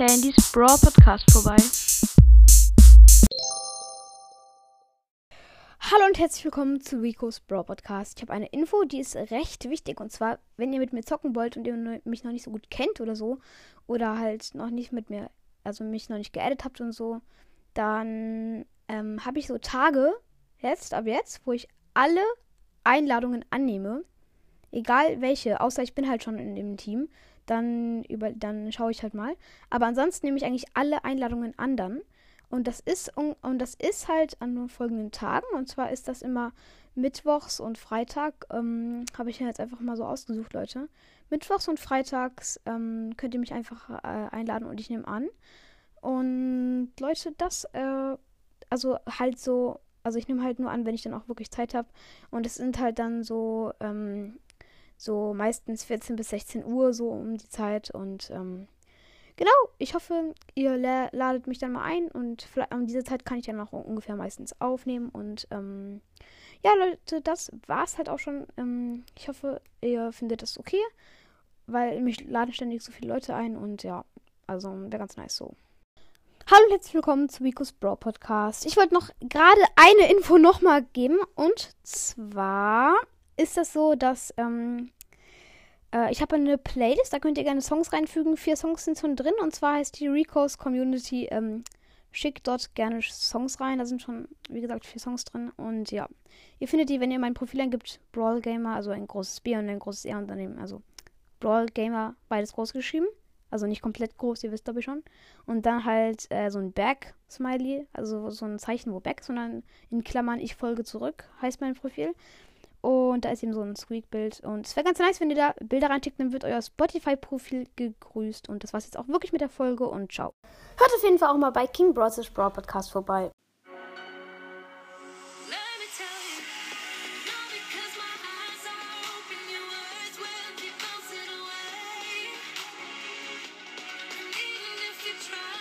Brawl Podcast vorbei. Hallo und herzlich willkommen zu Rico's Brawl Podcast. Ich habe eine Info, die ist recht wichtig. Und zwar, wenn ihr mit mir zocken wollt und ihr mich noch nicht so gut kennt oder so, oder halt noch nicht mit mir, also mich noch nicht geaddet habt und so, dann ähm, habe ich so Tage, jetzt, ab jetzt, wo ich alle Einladungen annehme. Egal welche, außer ich bin halt schon in dem Team. Dann, über, dann schaue ich halt mal. Aber ansonsten nehme ich eigentlich alle Einladungen an dann. Und das ist und, und das ist halt an folgenden Tagen. Und zwar ist das immer Mittwochs und Freitag. Ähm, Habe ich jetzt einfach mal so ausgesucht, Leute. Mittwochs und Freitags ähm, könnt ihr mich einfach äh, einladen und ich nehme an. Und Leute, das, äh, also halt so, also ich nehme halt nur an, wenn ich dann auch wirklich Zeit habe. Und es sind halt dann so, ähm, so meistens 14 bis 16 Uhr so um die Zeit. Und ähm, genau, ich hoffe, ihr ladet mich dann mal ein und um diese Zeit kann ich dann auch ungefähr meistens aufnehmen. Und ähm, ja, Leute, das war's halt auch schon. Ähm, ich hoffe, ihr findet das okay, weil mich laden ständig so viele Leute ein und ja, also wäre ganz nice so. Hallo und herzlich willkommen zu Vikos Brawl Podcast. Ich wollte noch gerade eine Info nochmal geben. Und zwar ist das so, dass ähm, äh, ich habe eine Playlist, da könnt ihr gerne Songs reinfügen. Vier Songs sind schon drin. Und zwar heißt die Ricos Community ähm, Schickt dort gerne Songs rein. Da sind schon, wie gesagt, vier Songs drin. Und ja, ihr findet die, wenn ihr mein Profil eingibt, Brawl Gamer, also ein großes B und ein großes R und daneben, also Brawl Gamer, beides groß geschrieben. Also nicht komplett groß, ihr wisst glaube ich schon. Und dann halt äh, so ein Back-Smiley, also so ein Zeichen, wo Back, sondern in Klammern ich folge zurück, heißt mein Profil. Und da ist eben so ein Squeak-Bild. Und es wäre ganz nice, wenn ihr da Bilder reinschickt, dann wird euer Spotify-Profil gegrüßt. Und das war es jetzt auch wirklich mit der Folge und ciao. Hört auf jeden Fall auch mal bei King Bros. Brawl Podcast vorbei. try